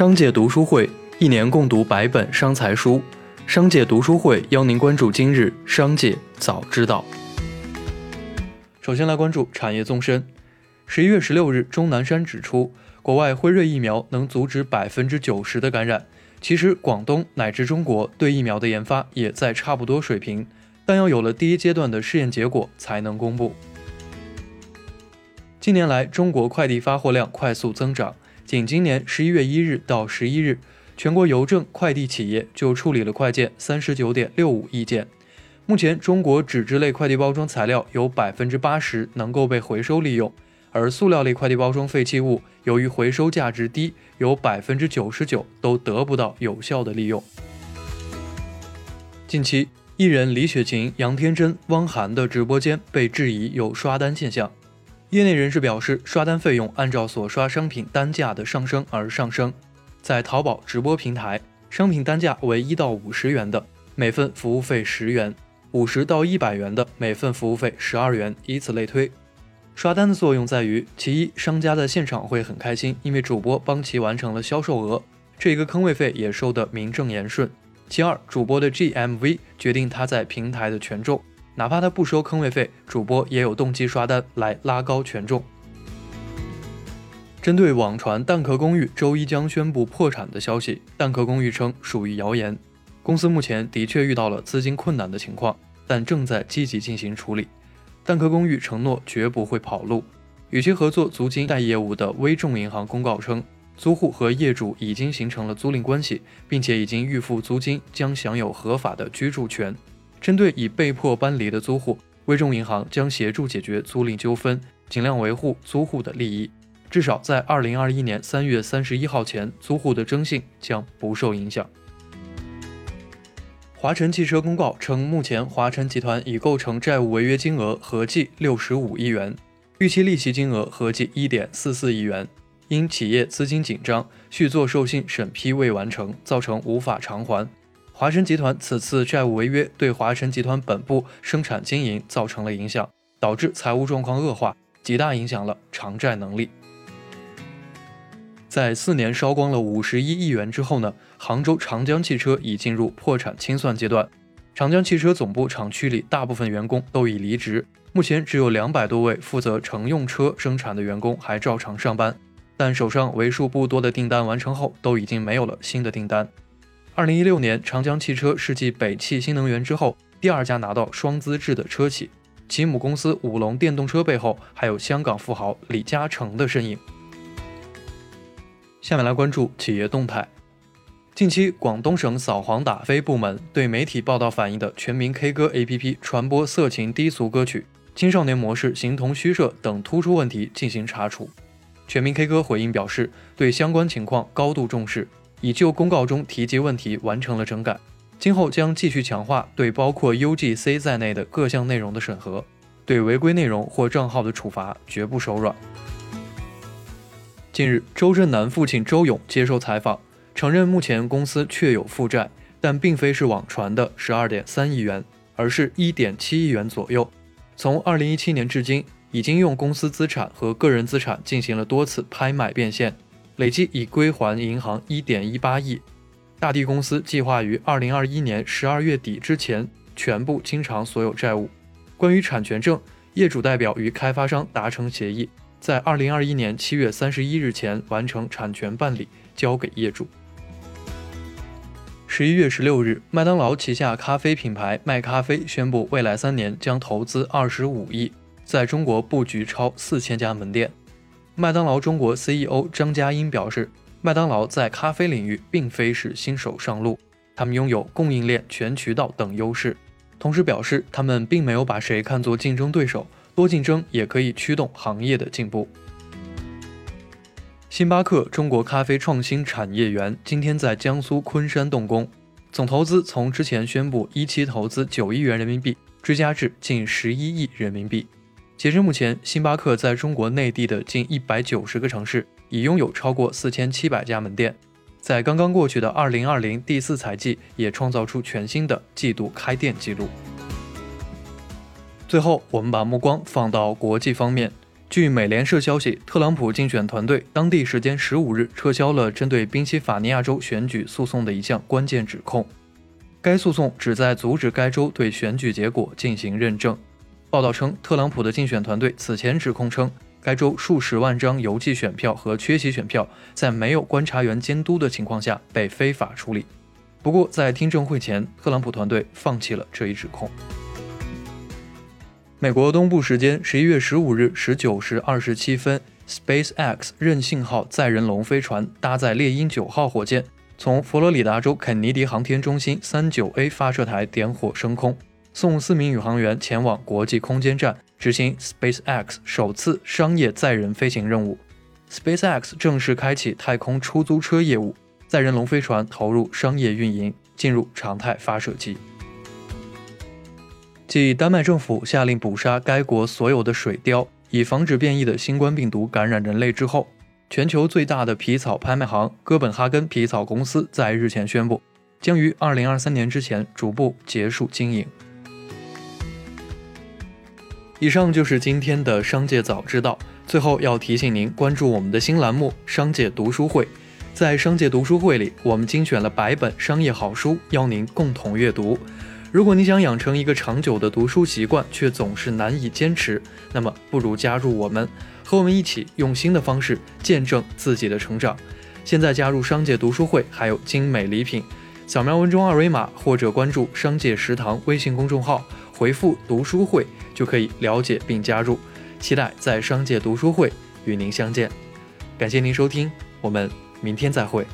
商界读书会一年共读百本商财书。商界读书会邀您关注今日商界早知道。首先来关注产业纵深。十一月十六日，钟南山指出，国外辉瑞疫苗能阻止百分之九十的感染。其实，广东乃至中国对疫苗的研发也在差不多水平，但要有了第一阶段的试验结果才能公布。近年来，中国快递发货量快速增长。仅今年十一月一日到十一日，全国邮政快递企业就处理了快件三十九点六五亿件。目前，中国纸质类快递包装材料有百分之八十能够被回收利用，而塑料类快递包装废弃物由于回收价值低，有百分之九十九都得不到有效的利用。近期，艺人李雪琴、杨天真、汪涵的直播间被质疑有刷单现象。业内人士表示，刷单费用按照所刷商品单价的上升而上升。在淘宝直播平台，商品单价为一到五十元的，每份服务费十元；五十到一百元的，每份服务费十二元，以此类推。刷单的作用在于：其一，商家在现场会很开心，因为主播帮其完成了销售额，这一个坑位费也收得名正言顺；其二，主播的 GMV 决定他在平台的权重。哪怕他不收坑位费，主播也有动机刷单来拉高权重。针对网传蛋壳公寓周一将宣布破产的消息，蛋壳公寓称属于谣言。公司目前的确遇到了资金困难的情况，但正在积极进行处理。蛋壳公寓承诺绝不会跑路。与其合作租金贷业务的微众银行公告称，租户和业主已经形成了租赁关系，并且已经预付租金，将享有合法的居住权。针对已被迫搬离的租户，微众银行将协助解决租赁纠纷，尽量维护租户的利益。至少在二零二一年三月三十一号前，租户的征信将不受影响。华晨汽车公告称，目前华晨集团已构成债务违约金额合计六十五亿元，预期利息金额合计一点四四亿元。因企业资金紧张，续作授信审批未完成，造成无法偿还。华晨集团此次债务违约，对华晨集团本部生产经营造成了影响，导致财务状况恶化，极大影响了偿债能力。在四年烧光了五十一亿元之后呢？杭州长江汽车已进入破产清算阶段，长江汽车总部厂区里大部分员工都已离职，目前只有两百多位负责乘用车生产的员工还照常上班，但手上为数不多的订单完成后，都已经没有了新的订单。二零一六年，长江汽车是继北汽新能源之后第二家拿到双资质的车企，其母公司五龙电动车背后还有香港富豪李嘉诚的身影。下面来关注企业动态。近期，广东省扫黄打非部门对媒体报道反映的全民 K 歌 APP 传播色情低俗歌曲、青少年模式形同虚设等突出问题进行查处。全民 K 歌回应表示，对相关情况高度重视。已就公告中提及问题完成了整改，今后将继续强化对包括 UGC 在内的各项内容的审核，对违规内容或账号的处罚绝不手软。近日，周震南父亲周勇接受采访，承认目前公司确有负债，但并非是网传的十二点三亿元，而是一点七亿元左右。从二零一七年至今，已经用公司资产和个人资产进行了多次拍卖变现。累计已归还银行一点一八亿。大地公司计划于二零二一年十二月底之前全部清偿所有债务。关于产权证，业主代表与开发商达成协议，在二零二一年七月三十一日前完成产权办理，交给业主。十一月十六日，麦当劳旗下咖啡品牌麦咖啡宣布，未来三年将投资二十五亿，在中国布局超四千家门店。麦当劳中国 CEO 张嘉英表示，麦当劳在咖啡领域并非是新手上路，他们拥有供应链、全渠道等优势。同时表示，他们并没有把谁看作竞争对手，多竞争也可以驱动行业的进步。星巴克中国咖啡创新产业园今天在江苏昆山动工，总投资从之前宣布一期投资九亿元人民币追加至近十一亿人民币。截至目前，星巴克在中国内地的近一百九十个城市已拥有超过四千七百家门店，在刚刚过去的二零二零第四财季，也创造出全新的季度开店记录。最后，我们把目光放到国际方面，据美联社消息，特朗普竞选团队当地时间十五日撤销了针对宾夕法尼亚州选举诉讼的一项关键指控。该诉讼旨在阻止该州对选举结果进行认证。报道称，特朗普的竞选团队此前指控称，该州数十万张邮寄选票和缺席选票在没有观察员监督的情况下被非法处理。不过，在听证会前，特朗普团队放弃了这一指控。美国东部时间十一月十五日十九时二十七分，SpaceX 任性号载人龙飞船搭载猎鹰九号火箭，从佛罗里达州肯尼迪航天中心三九 A 发射台点火升空，送四名宇航员前往国际空间站，执行 SpaceX 首次商业载人飞行任务。SpaceX 正式开启太空出租车业务，载人龙飞船投入商业运营，进入常态发射期。继丹麦政府下令捕杀该国所有的水貂，以防止变异的新冠病毒感染人类之后，全球最大的皮草拍卖行哥本哈根皮草公司在日前宣布，将于二零二三年之前逐步结束经营。以上就是今天的商界早知道。最后要提醒您关注我们的新栏目“商界读书会”。在商界读书会里，我们精选了百本商业好书，邀您共同阅读。如果你想养成一个长久的读书习惯，却总是难以坚持，那么不如加入我们，和我们一起用新的方式见证自己的成长。现在加入商界读书会还有精美礼品，扫描文中二维码或者关注商界食堂微信公众号，回复读书会就可以了解并加入。期待在商界读书会与您相见。感谢您收听，我们明天再会。